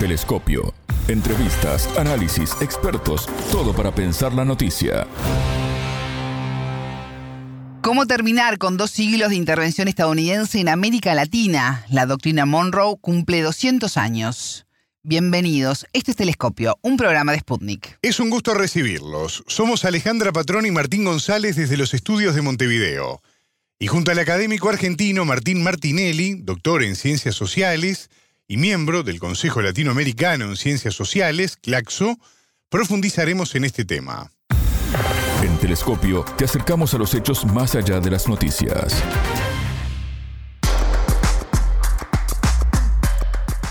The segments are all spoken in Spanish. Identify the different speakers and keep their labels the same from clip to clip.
Speaker 1: Telescopio. Entrevistas, análisis, expertos, todo para pensar la noticia.
Speaker 2: ¿Cómo terminar con dos siglos de intervención estadounidense en América Latina? La doctrina Monroe cumple 200 años. Bienvenidos, este es Telescopio, un programa de Sputnik.
Speaker 3: Es un gusto recibirlos. Somos Alejandra Patrón y Martín González desde los estudios de Montevideo. Y junto al académico argentino Martín Martinelli, doctor en Ciencias Sociales y miembro del Consejo Latinoamericano en Ciencias Sociales, CLACSO, profundizaremos en este tema.
Speaker 1: En Telescopio te acercamos a los hechos más allá de las noticias.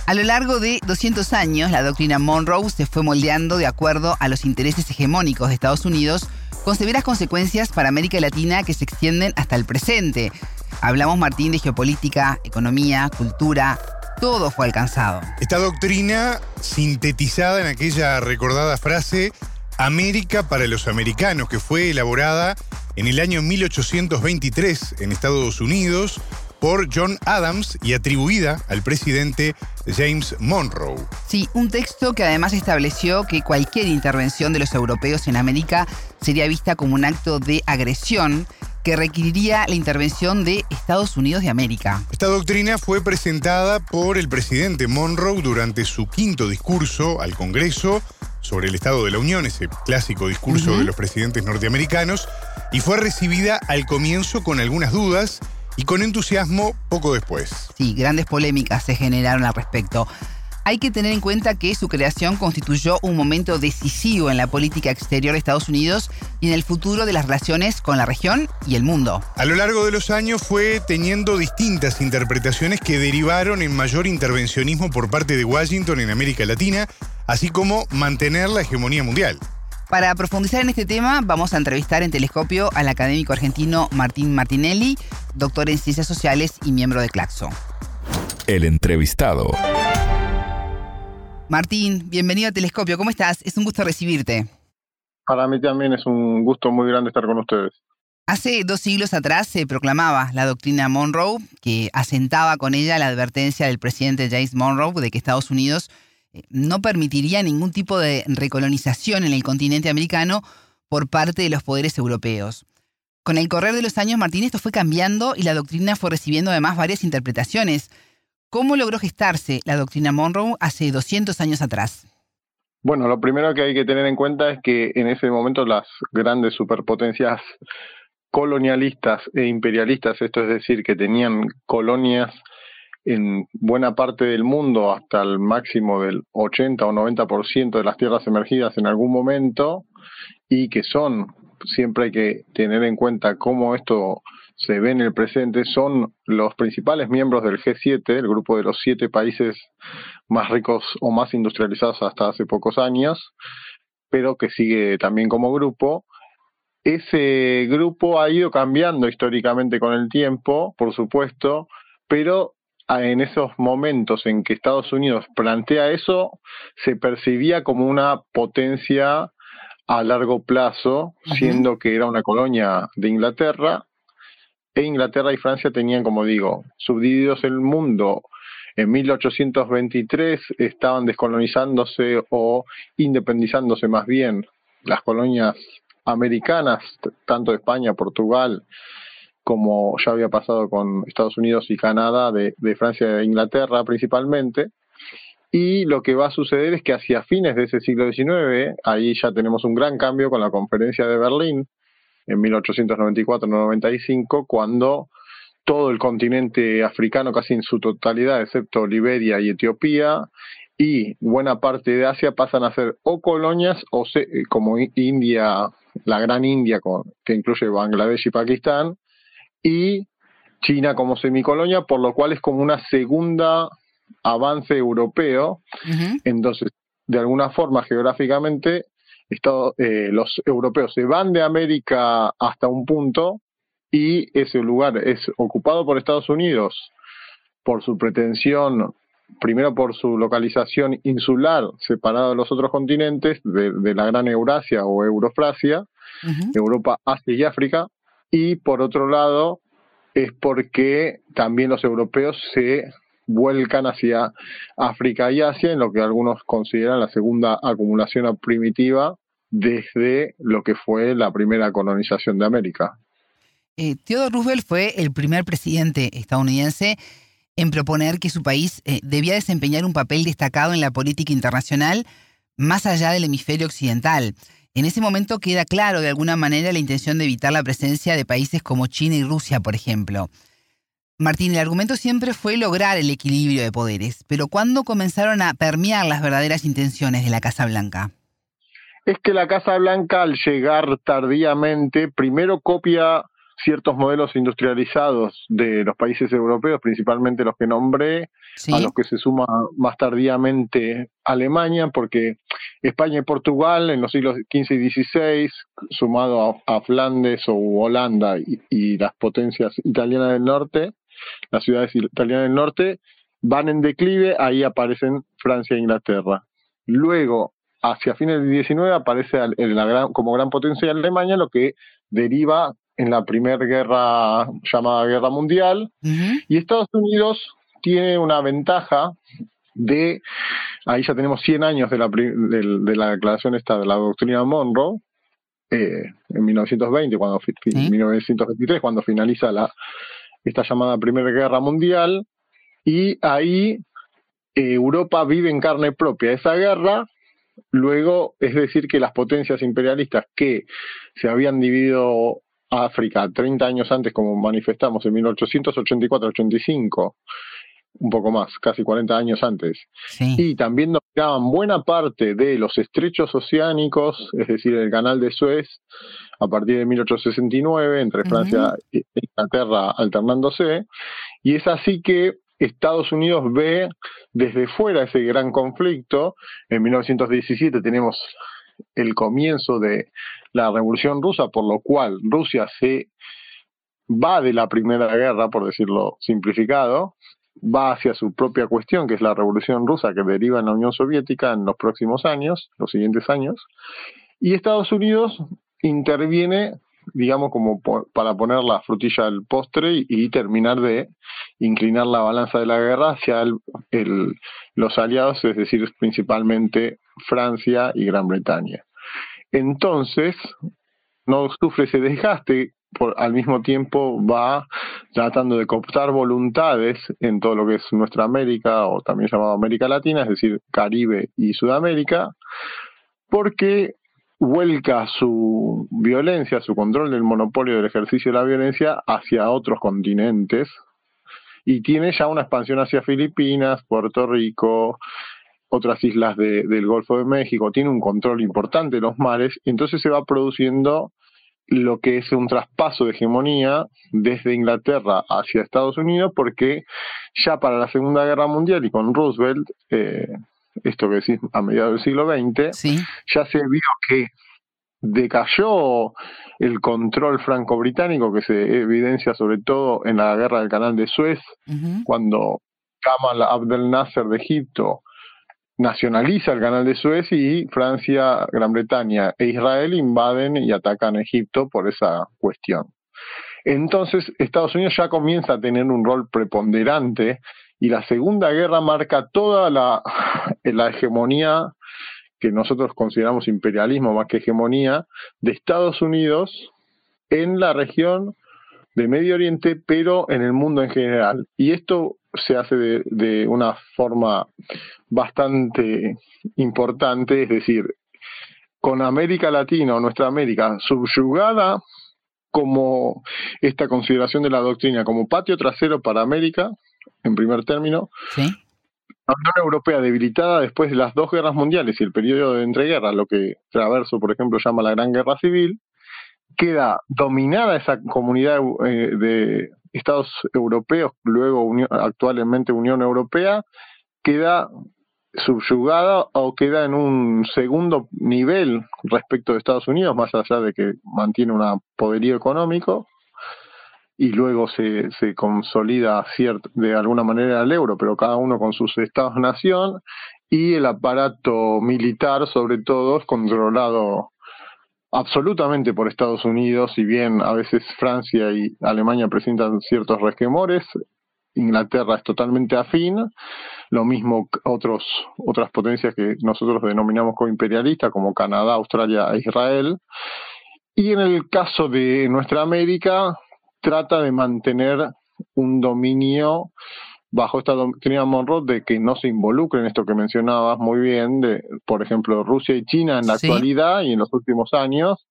Speaker 2: A lo largo de 200 años, la doctrina Monroe se fue moldeando de acuerdo a los intereses hegemónicos de Estados Unidos, con severas consecuencias para América Latina que se extienden hasta el presente. Hablamos, Martín, de geopolítica, economía, cultura, todo fue alcanzado.
Speaker 3: Esta doctrina, sintetizada en aquella recordada frase, América para los americanos, que fue elaborada en el año 1823 en Estados Unidos por John Adams y atribuida al presidente James Monroe.
Speaker 2: Sí, un texto que además estableció que cualquier intervención de los europeos en América sería vista como un acto de agresión que requeriría la intervención de Estados Unidos de América.
Speaker 3: Esta doctrina fue presentada por el presidente Monroe durante su quinto discurso al Congreso sobre el Estado de la Unión, ese clásico discurso de los presidentes norteamericanos, y fue recibida al comienzo con algunas dudas y con entusiasmo poco después.
Speaker 2: Sí, grandes polémicas se generaron al respecto. Hay que tener en cuenta que su creación constituyó un momento decisivo en la política exterior de Estados Unidos y en el futuro de las relaciones con la región y el mundo.
Speaker 3: A lo largo de los años fue teniendo distintas interpretaciones que derivaron en mayor intervencionismo por parte de Washington en América Latina, así como mantener la hegemonía mundial.
Speaker 2: Para profundizar en este tema, vamos a entrevistar en telescopio al académico argentino Martín Martinelli, doctor en Ciencias Sociales y miembro de Claxo.
Speaker 1: El entrevistado.
Speaker 2: Martín, bienvenido a Telescopio. ¿Cómo estás? Es un gusto recibirte.
Speaker 4: Para mí también es un gusto muy grande estar con ustedes.
Speaker 2: Hace dos siglos atrás se proclamaba la doctrina Monroe, que asentaba con ella la advertencia del presidente James Monroe de que Estados Unidos eh, no permitiría ningún tipo de recolonización en el continente americano por parte de los poderes europeos. Con el correr de los años, Martín, esto fue cambiando y la doctrina fue recibiendo además varias interpretaciones. ¿Cómo logró gestarse la doctrina Monroe hace 200 años atrás?
Speaker 4: Bueno, lo primero que hay que tener en cuenta es que en ese momento las grandes superpotencias colonialistas e imperialistas, esto es decir, que tenían colonias en buena parte del mundo hasta el máximo del 80 o 90% de las tierras emergidas en algún momento y que son, siempre hay que tener en cuenta cómo esto se ve en el presente, son los principales miembros del G7, el grupo de los siete países más ricos o más industrializados hasta hace pocos años, pero que sigue también como grupo. Ese grupo ha ido cambiando históricamente con el tiempo, por supuesto, pero en esos momentos en que Estados Unidos plantea eso, se percibía como una potencia a largo plazo, siendo que era una colonia de Inglaterra, e Inglaterra y Francia tenían, como digo, subdivididos el mundo. En 1823 estaban descolonizándose o independizándose más bien las colonias americanas, tanto de España, Portugal, como ya había pasado con Estados Unidos y Canadá, de, Francia e Inglaterra principalmente. Y lo que va a suceder es que hacia fines de ese siglo XIX, ahí ya tenemos un gran cambio con la conferencia de Berlín en 1894-95, cuando todo el continente africano, casi en su totalidad, excepto Liberia y Etiopía, y buena parte de Asia pasan a ser o colonias o como India, la gran India, que incluye Bangladesh y Pakistán, y China como semicolonia, por lo cual es como una segunda avance europeo. Entonces, de alguna forma, geográficamente, eh, los europeos se van de América hasta un punto y ese lugar es ocupado por Estados Unidos por su pretensión, primero por su localización insular, separado de los otros continentes, de, la gran Eurasia o Eurofrasia, Europa, Asia y África, y por otro lado es porque también los europeos se vuelcan hacia África y Asia, en lo que algunos consideran la segunda acumulación primitiva desde lo que fue la primera colonización de América.
Speaker 2: Eh, Theodore Roosevelt fue el primer presidente estadounidense en proponer que su país eh, debía desempeñar un papel destacado en la política internacional más allá del hemisferio occidental. En ese momento queda claro de alguna manera la intención de evitar la presencia de países como China y Rusia, por ejemplo. Martín, el argumento siempre fue lograr el equilibrio de poderes, pero ¿cuándo comenzaron a permear las verdaderas intenciones de la Casa Blanca?
Speaker 4: Es que la Casa Blanca al llegar tardíamente, primero copia ciertos modelos industrializados de los países europeos, principalmente los que nombré, a los que se suma más tardíamente Alemania, porque España y Portugal en los siglos XV y XVI, sumado a, Flandes o Holanda y, las potencias italianas del norte, las ciudades italianas del norte, van en declive, ahí aparecen Francia e Inglaterra. Luego, hacia fines del XIX, aparece como gran potencia Alemania, lo que deriva en la primera guerra llamada Guerra Mundial, y Estados Unidos tiene una ventaja de, ahí ya tenemos 100 años de la, de, la declaración esta de la doctrina Monroe, eh, en 1920, cuando 1923, cuando finaliza la esta llamada Primera Guerra Mundial, y ahí eh, Europa vive en carne propia esa guerra. Luego, es decir, que las potencias imperialistas que se habían dividido África 30 años antes, como manifestamos en 1884-85, un poco más, casi 40 años antes, y también dominaban buena parte de los estrechos oceánicos, es decir, el canal de Suez, a partir de 1869, entre Francia e Inglaterra alternándose, y es así que Estados Unidos ve desde fuera ese gran conflicto. En 1917 tenemos el comienzo de la Revolución Rusa, por lo cual Rusia se va de la Primera Guerra, por decirlo simplificado, va hacia su propia cuestión, que es la Revolución Rusa que deriva en la Unión Soviética en los próximos años, los siguientes años, y Estados Unidos interviene, digamos, como para poner la frutilla al postre y, terminar de inclinar la balanza de la guerra hacia los aliados, es decir, principalmente Francia y Gran Bretaña. Entonces, no sufre ese desgaste, por, al mismo tiempo va tratando de cooptar voluntades en todo lo que es nuestra América, o también llamado América Latina, es decir, Caribe y Sudamérica, porque vuelca su violencia, su control del monopolio del ejercicio de la violencia hacia otros continentes y tiene ya una expansión hacia Filipinas, Puerto Rico, otras islas del Golfo de México, tiene un control importante de los mares, y entonces se va produciendo lo que es un traspaso de hegemonía desde Inglaterra hacia Estados Unidos, porque ya para la Segunda Guerra Mundial y con Roosevelt, eh, esto que decís a mediados del siglo XX, ya se vio que decayó el control franco-británico que se evidencia sobre todo en la guerra del canal de Suez, cuando Kamal Abdel Nasser de Egipto nacionaliza el canal de Suez y Francia, Gran Bretaña e Israel invaden y atacan a Egipto por esa cuestión. Entonces Estados Unidos ya comienza a tener un rol preponderante y la Segunda Guerra marca toda la, la hegemonía que nosotros consideramos imperialismo más que hegemonía de Estados Unidos en la región de Medio Oriente, pero en el mundo en general. Y esto se hace de, una forma bastante importante, es decir, con América Latina o nuestra América subyugada como esta consideración de la doctrina como patio trasero para América, en primer término, la Unión Europea debilitada después de las dos guerras mundiales y el periodo de entreguerras, lo que Traverso, por ejemplo, llama la Gran Guerra Civil, queda dominada esa comunidad eh, de Estados europeos, luego actualmente Unión Europea, queda subyugada o queda en un segundo nivel respecto de Estados Unidos, más allá de que mantiene un poderío económico y luego se, se consolida de alguna manera el euro, pero cada uno con sus estados-nación y el aparato militar sobre todo controlado absolutamente por Estados Unidos, si bien a veces Francia y Alemania presentan ciertos resquemores, Inglaterra es totalmente afín, lo mismo otros, otras potencias que nosotros denominamos como imperialistas, como Canadá, Australia e Israel. Y en el caso de nuestra América, trata de mantener un dominio bajo esta doctrina Monroe de que no se involucre en esto que mencionabas muy bien, de, por ejemplo, Rusia y China en la actualidad y en los últimos años,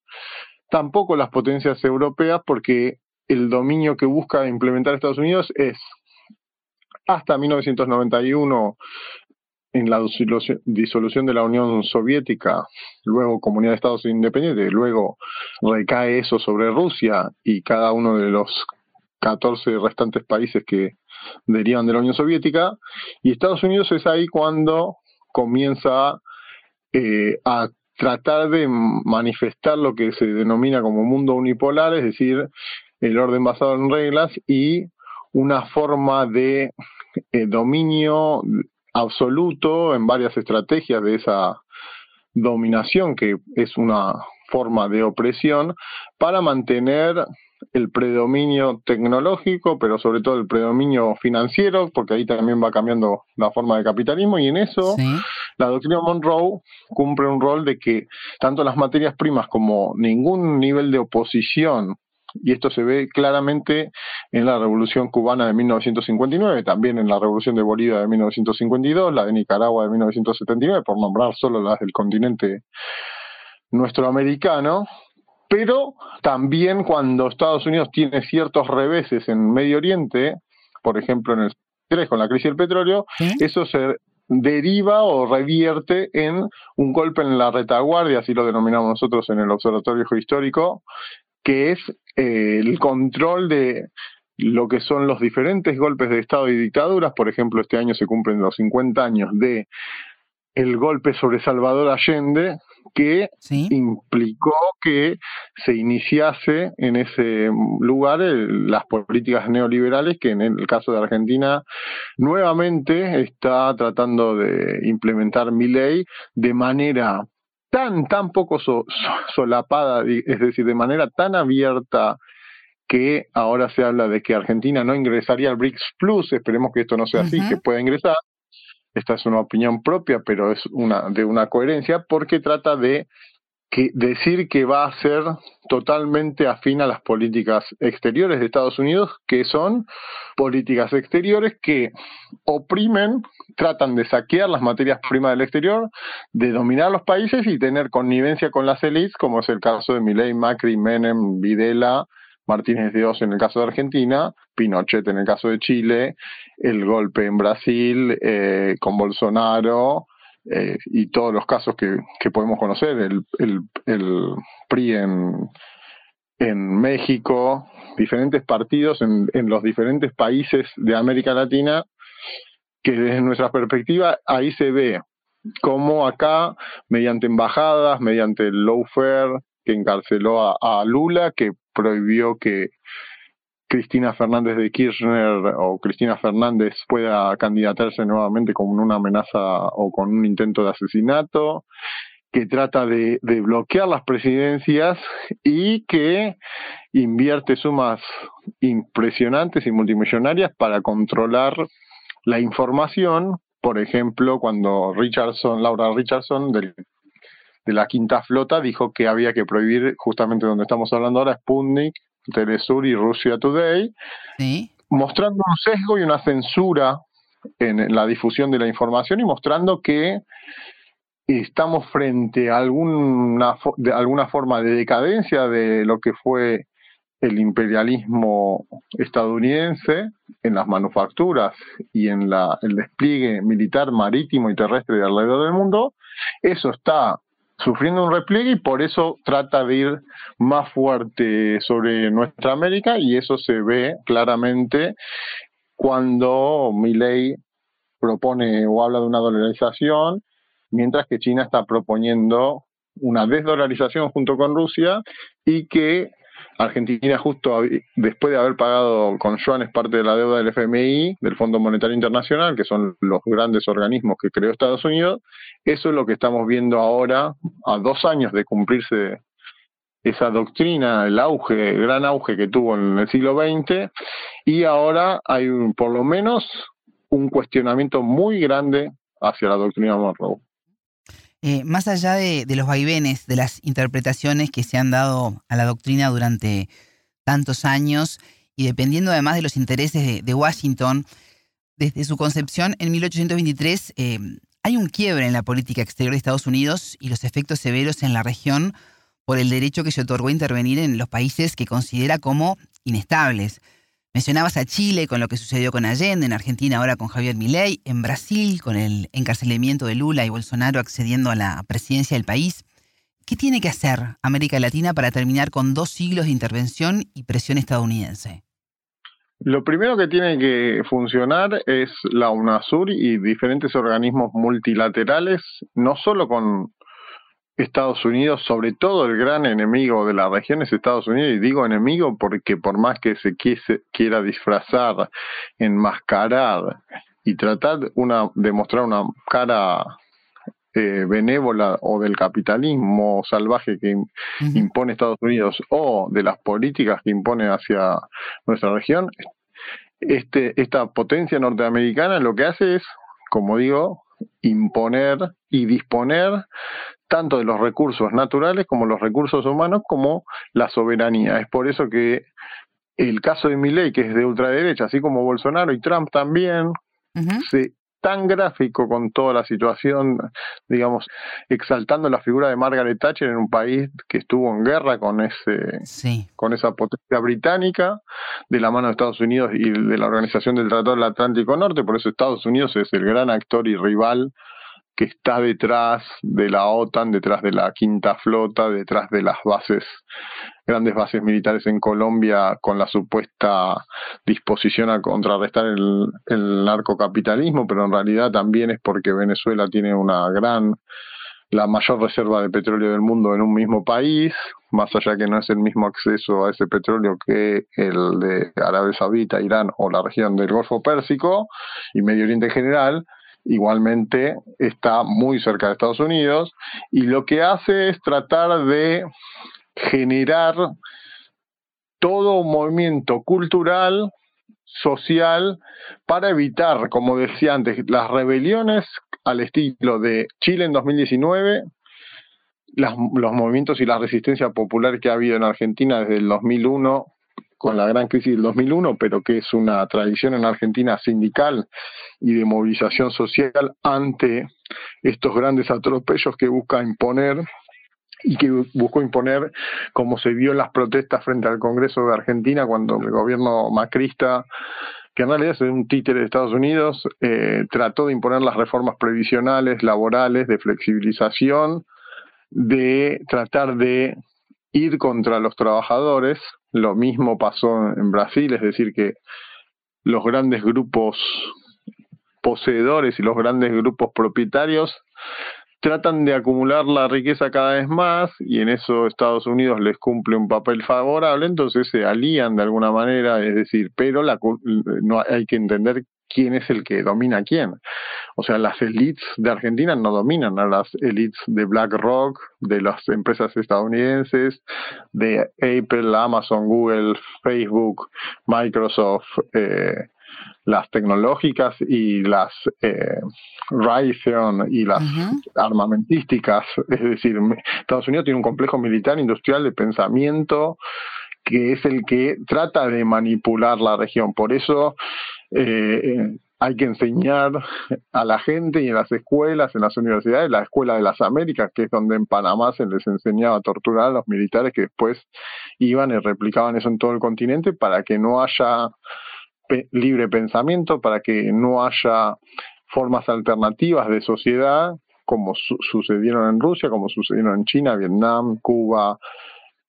Speaker 4: tampoco las potencias europeas, porque el dominio que busca implementar Estados Unidos es hasta 1991 en la disolución de la Unión Soviética, luego Comunidad de Estados Independientes, luego recae eso sobre Rusia y cada uno de los 14 restantes países que derivan de la Unión Soviética, y Estados Unidos es ahí cuando comienza eh, a tratar de manifestar lo que se denomina como mundo unipolar, es decir, el orden basado en reglas y una forma de eh, dominio absoluto en varias estrategias de esa dominación, que es una forma de opresión, para mantener el predominio tecnológico, pero sobre todo el predominio financiero, porque ahí también va cambiando la forma de capitalismo, y en eso la doctrina Monroe cumple un rol de que tanto las materias primas como ningún nivel de oposición y esto se ve claramente en la Revolución Cubana de 1959, también en la Revolución de Bolivia de 1952, la de Nicaragua de 1979, por nombrar solo las del continente nuestroamericano, pero también cuando Estados Unidos tiene ciertos reveses en Medio Oriente, por ejemplo en el 3 con la crisis del petróleo, eso se deriva o revierte en un golpe en la retaguardia, así lo denominamos nosotros en el Observatorio Histórico, que es eh, el control de lo que son los diferentes golpes de Estado y dictaduras. Por ejemplo, este año se cumplen los 50 años de el golpe sobre Salvador Allende, que implicó que se iniciase en ese lugar las políticas neoliberales que en el caso de Argentina nuevamente está tratando de implementar mi ley de manera tan, tan poco solapada, es decir, de manera tan abierta que ahora se habla de que Argentina no ingresaría al BRICS Plus, esperemos que esto no sea así, que pueda ingresar. Esta es una opinión propia, pero es una de una coherencia porque trata de que decir que va a ser totalmente afín a las políticas exteriores de Estados Unidos, que son políticas exteriores que oprimen, tratan de saquear las materias primas del exterior, de dominar los países y tener connivencia con las élites, como es el caso de Milei, Macri, Menem, Videla, Martínez de Oz en el caso de Argentina, Pinochet en el caso de Chile, el golpe en Brasil eh, con Bolsonaro, eh, y todos los casos que, que podemos conocer, el, el, el PRI en, en México, diferentes partidos en, en los diferentes países de América Latina, que desde nuestra perspectiva ahí se ve cómo acá, mediante embajadas, mediante el lawfare que encarceló a, a Lula, que prohibió que Cristina Fernández de Kirchner o Cristina Fernández pueda candidatarse nuevamente con una amenaza o con un intento de asesinato, que trata de, bloquear las presidencias y que invierte sumas impresionantes y multimillonarias para controlar la información. Por ejemplo, cuando Richardson, Laura Richardson de la Quinta Flota dijo que había que prohibir justamente donde estamos hablando ahora, Sputnik, Telesur y Russia Today, mostrando un sesgo y una censura en la difusión de la información y mostrando que estamos frente a alguna, de alguna forma de decadencia de lo que fue el imperialismo estadounidense en las manufacturas y en la, el despliegue militar marítimo y terrestre de alrededor del mundo, eso está sufriendo un repliegue y por eso trata de ir más fuerte sobre nuestra América y eso se ve claramente cuando Milley propone o habla de una dolarización, mientras que China está proponiendo una desdolarización junto con Rusia y que Argentina justo después de haber pagado con yuanes parte de la deuda del FMI, del Fondo Monetario Internacional, que son los grandes organismos que creó Estados Unidos, eso es lo que estamos viendo ahora, a dos años de cumplirse esa doctrina, el auge, el gran auge que tuvo en el siglo XX, y ahora hay un, por lo menos un cuestionamiento muy grande hacia la doctrina Monroe.
Speaker 2: Eh, más allá de, los vaivenes, de las interpretaciones que se han dado a la doctrina durante tantos años, y dependiendo además de los intereses de, Washington, desde su concepción en 1823 eh, hay un quiebre en la política exterior de Estados Unidos y los efectos severos en la región por el derecho que se otorgó a intervenir en los países que considera como inestables. Mencionabas a Chile con lo que sucedió con Allende, en Argentina ahora con Javier Milei, en Brasil con el encarcelamiento de Lula y Bolsonaro accediendo a la presidencia del país. ¿Qué tiene que hacer América Latina para terminar con dos siglos de intervención y presión estadounidense?
Speaker 4: Lo primero que tiene que funcionar es la UNASUR y diferentes organismos multilaterales, no solo con Estados Unidos, sobre todo el gran enemigo de la región es Estados Unidos, y digo enemigo porque por más que se quiera disfrazar, enmascarar y tratar una, de mostrar una cara eh, benévola o del capitalismo salvaje que impone Estados Unidos o de las políticas que impone hacia nuestra región, este, esta potencia norteamericana lo que hace es, como digo, imponer y disponer tanto de los recursos naturales como los recursos humanos como la soberanía. Es por eso que el caso de Milley, que es de ultraderecha, así como Bolsonaro y Trump también, se tan gráfico con toda la situación, digamos, exaltando la figura de Margaret Thatcher en un país que estuvo en guerra con ese con esa potencia británica de la mano de Estados Unidos y de la Organización del Tratado del Atlántico Norte, por eso Estados Unidos es el gran actor y rival que está detrás de la OTAN, detrás de la quinta flota, detrás de las bases, grandes bases militares en Colombia con la supuesta disposición a contrarrestar el, narcocapitalismo, pero en realidad también es porque Venezuela tiene una gran la mayor reserva de petróleo del mundo en un mismo país, más allá que no es el mismo acceso a ese petróleo que el de Arabia Saudita, Irán o la región del Golfo Pérsico y Medio Oriente en general, igualmente está muy cerca de Estados Unidos y lo que hace es tratar de generar todo un movimiento cultural, social, para evitar, como decía antes, las rebeliones al estilo de Chile en 2019, los movimientos y la resistencia popular que ha habido en Argentina desde el 2001 con la gran crisis del 2001, pero que es una tradición en Argentina sindical y de movilización social ante estos grandes atropellos que busca imponer y que buscó imponer como se vio en las protestas frente al Congreso de Argentina cuando el gobierno macrista que en realidad es un títere de Estados Unidos, eh, trató de imponer las reformas previsionales, laborales, de flexibilización, de tratar de ir contra los trabajadores, lo mismo pasó en Brasil, es decir, que los grandes grupos poseedores y los grandes grupos propietarios tratan de acumular la riqueza cada vez más y en eso Estados Unidos les cumple un papel favorable, entonces se alían de alguna manera, es decir, pero la, no hay que entender quién es el que domina a quién. O sea, las elites de Argentina no dominan a las elites de BlackRock, de las empresas estadounidenses, de Apple, Amazon, Google, Facebook, Microsoft, eh, las tecnológicas y las eh, Raytheon y las armamentísticas. Es decir, Estados Unidos tiene un complejo militar industrial de pensamiento que es el que trata de manipular la región. Por eso eh, hay que enseñar a la gente y en las escuelas, en las universidades, la Escuela de las Américas, que es donde en Panamá se les enseñaba a torturar a los militares que después iban y replicaban eso en todo el continente para que no haya libre pensamiento, para que no haya formas alternativas de sociedad como sucedieron en Rusia, como sucedieron en China, Vietnam, Cuba,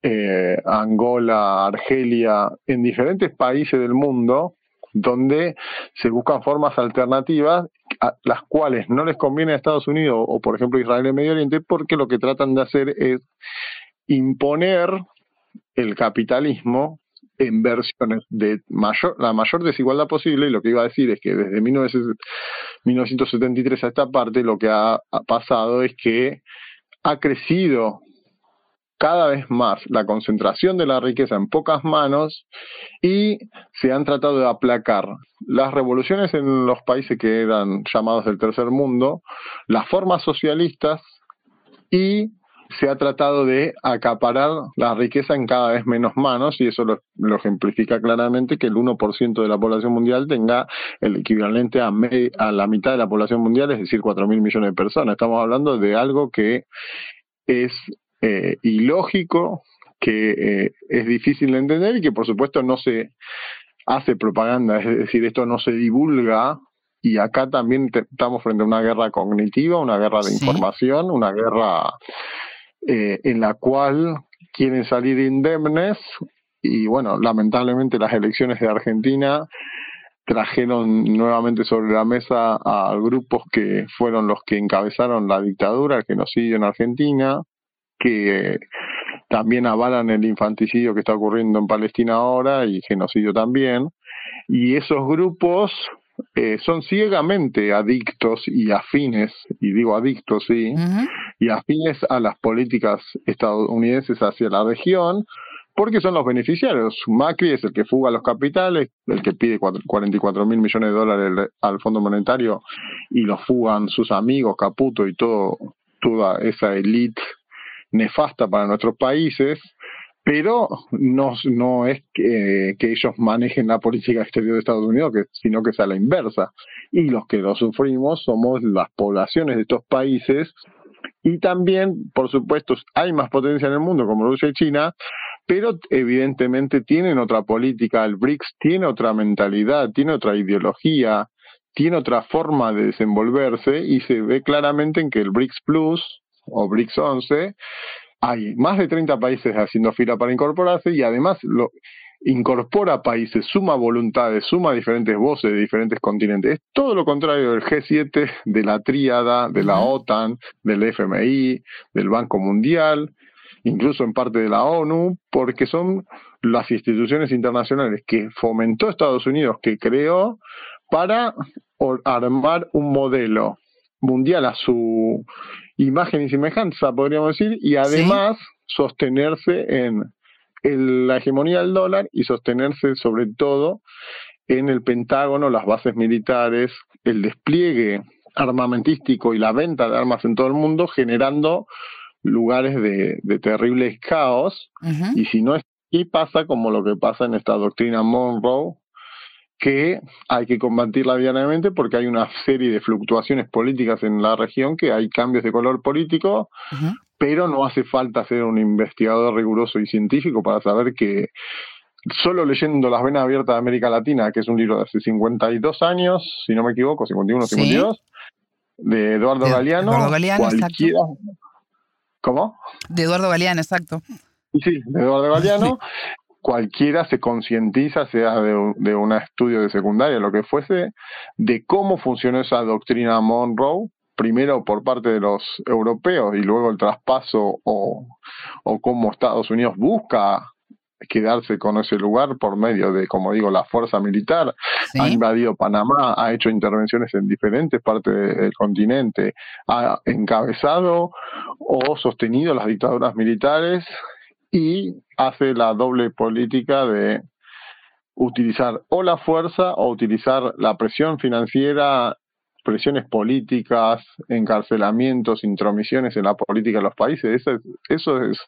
Speaker 4: eh, Angola, Argelia, en diferentes países del mundo donde se buscan formas alternativas a las cuales no les conviene a Estados Unidos o, por ejemplo, Israel en Medio Oriente, porque lo que tratan de hacer es imponer el capitalismo en versiones de mayor, la mayor desigualdad posible. Y lo que iba a decir es que desde 1973 a esta parte lo que ha pasado es que ha crecido cada vez más la concentración de la riqueza en pocas manos y se han tratado de aplacar las revoluciones en los países que eran llamados del tercer mundo, las formas socialistas y se ha tratado de acaparar la riqueza en cada vez menos manos y eso lo, ejemplifica claramente que el 1% de la población mundial tenga el equivalente a, a la mitad de la población mundial, es decir, 4 mil millones de personas. Estamos hablando de algo que es eh, ilógico, que eh, es difícil de entender y que por supuesto no se hace propaganda, es decir, esto no se divulga. Y acá también estamos frente a una guerra cognitiva, una guerra de información, una guerra eh, en la cual quieren salir indemnes. Y bueno, lamentablemente las elecciones de Argentina trajeron nuevamente sobre la mesa a grupos que fueron los que encabezaron la dictadura, el genocidio en Argentina, que también avalan el infanticidio que está ocurriendo en Palestina ahora y genocidio también. Y esos grupos eh, son ciegamente adictos y afines, y digo adictos, sí, y afines a las políticas estadounidenses hacia la región, porque son los beneficiarios. Macri es el que fuga los capitales, el que pide 44 mil millones de dólares al Fondo Monetario y los fugan sus amigos, Caputo y todo, toda esa élite nefasta para nuestros países pero no, no es que, ellos manejen la política exterior de Estados Unidos, sino que sea la inversa. Y los que lo sufrimos somos las poblaciones de estos países y también, por supuesto, hay más potencia en el mundo como Rusia y China, pero evidentemente tienen otra política, el BRICS tiene otra mentalidad, tiene otra ideología, tiene otra forma de desenvolverse y se ve claramente en que el BRICS Plus o BRICS 11 hay más de 30 países haciendo fila para incorporarse y además lo incorpora países, suma voluntades, suma diferentes voces de diferentes continentes. Es todo lo contrario del G7, de la tríada, de la OTAN, del FMI, del Banco Mundial, incluso en parte de la ONU, porque son las instituciones internacionales que fomentó Estados Unidos, que creó para armar un modelo mundial a su imagen y semejanza, podríamos decir, y además sostenerse en, la hegemonía del dólar y sostenerse sobre todo en el Pentágono, las bases militares, el despliegue armamentístico y la venta de armas en todo el mundo, generando lugares de, de terribles caos. Y si no es y pasa como lo que pasa en esta doctrina Monroe, que hay que combatirla diariamente porque hay una serie de fluctuaciones políticas en la región, que hay cambios de color político, pero no hace falta ser un investigador riguroso y científico para saber que solo leyendo Las Venas Abiertas de América Latina, que es un libro de hace 52 años, si no me equivoco, 51, 52, de Eduardo Galeano,
Speaker 2: Eduardo Galeano, cualquiera...
Speaker 4: ¿Cómo?
Speaker 2: De Eduardo Galeano, exacto.
Speaker 4: Sí, de Eduardo Galeano, cualquiera se concientiza, sea de, de un estudio de secundaria, lo que fuese, de cómo funcionó esa doctrina Monroe, primero por parte de los europeos y luego el traspaso o, o cómo Estados Unidos busca quedarse con ese lugar por medio de, como digo, la fuerza militar, ha invadido Panamá, ha hecho intervenciones en diferentes partes del continente, ha encabezado o sostenido las dictaduras militares y hace la doble política de utilizar o la fuerza o utilizar la presión financiera, presiones políticas, encarcelamientos, intromisiones en la política de los países. Eso es,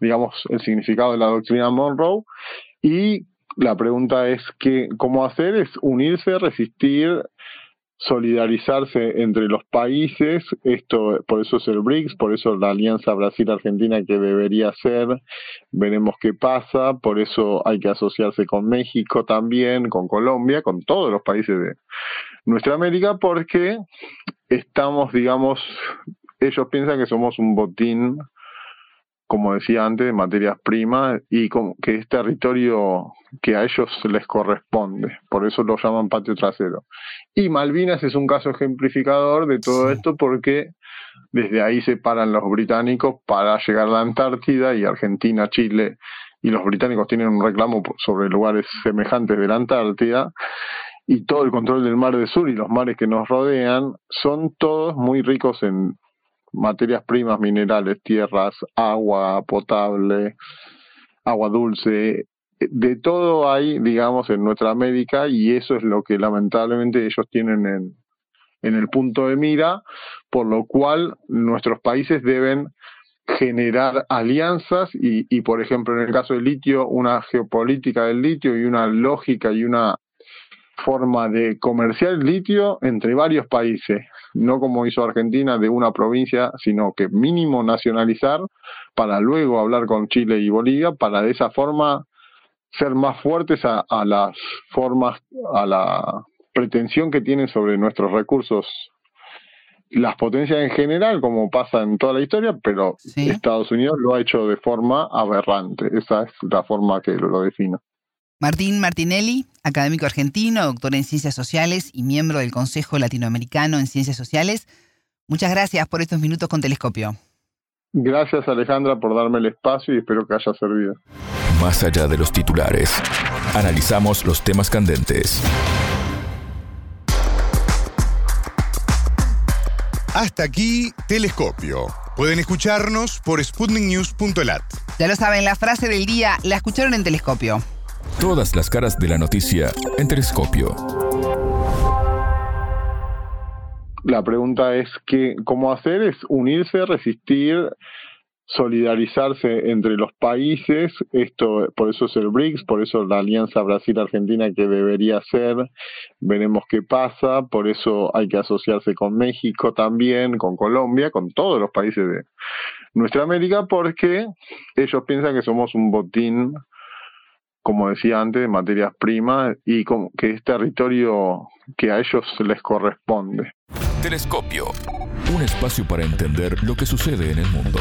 Speaker 4: digamos, el significado de la doctrina Monroe. Y la pregunta es que cómo hacer es unirse, resistir solidarizarse entre los países, esto por eso es el BRICS, por eso la alianza Brasil-Argentina que debería ser, veremos qué pasa, por eso hay que asociarse con México también, con Colombia, con todos los países de nuestra América, porque estamos, digamos, ellos piensan que somos un botín como decía antes, de materias primas y como que es territorio que a ellos les corresponde. Por eso lo llaman patio trasero. Y Malvinas es un caso ejemplificador de todo esto porque desde ahí se paran los británicos para llegar a la Antártida y Argentina, Chile y los británicos tienen un reclamo sobre lugares semejantes de la Antártida y todo el control del mar del sur y los mares que nos rodean son todos muy ricos en materias primas, minerales, tierras, agua potable, agua dulce, de todo hay, digamos, en nuestra América y eso es lo que lamentablemente ellos tienen en, en el punto de mira, por lo cual nuestros países deben generar alianzas y, y, por ejemplo, en el caso del litio, una geopolítica del litio y una lógica y una forma de comerciar litio entre varios países, no como hizo Argentina de una provincia, sino que mínimo nacionalizar para luego hablar con Chile y Bolivia, para de esa forma ser más fuertes a, a las formas, a la pretensión que tienen sobre nuestros recursos las potencias en general, como pasa en toda la historia, pero Estados Unidos lo ha hecho de forma aberrante. Esa es la forma que lo defino.
Speaker 2: Martín Martinelli, académico argentino, doctor en Ciencias Sociales y miembro del Consejo Latinoamericano en Ciencias Sociales. Muchas gracias por estos minutos con Telescopio.
Speaker 4: Gracias Alejandra por darme el espacio y espero que haya servido.
Speaker 1: Más allá de los titulares, analizamos los temas candentes.
Speaker 3: Hasta aquí, Telescopio. Pueden escucharnos por sputniknews.lat.
Speaker 2: Ya lo saben, la frase del día la escucharon en Telescopio.
Speaker 1: Todas las caras de la noticia en Telescopio.
Speaker 4: La pregunta es que cómo hacer es unirse, resistir solidarizarse entre los países, esto por eso es el BRICS, por eso la alianza Brasil-Argentina que debería ser, veremos qué pasa, por eso hay que asociarse con México también, con Colombia, con todos los países de nuestra América, porque ellos piensan que somos un botín, como decía antes, de materias primas y que es territorio que a ellos les corresponde.
Speaker 1: Telescopio, un espacio para entender lo que sucede en el mundo.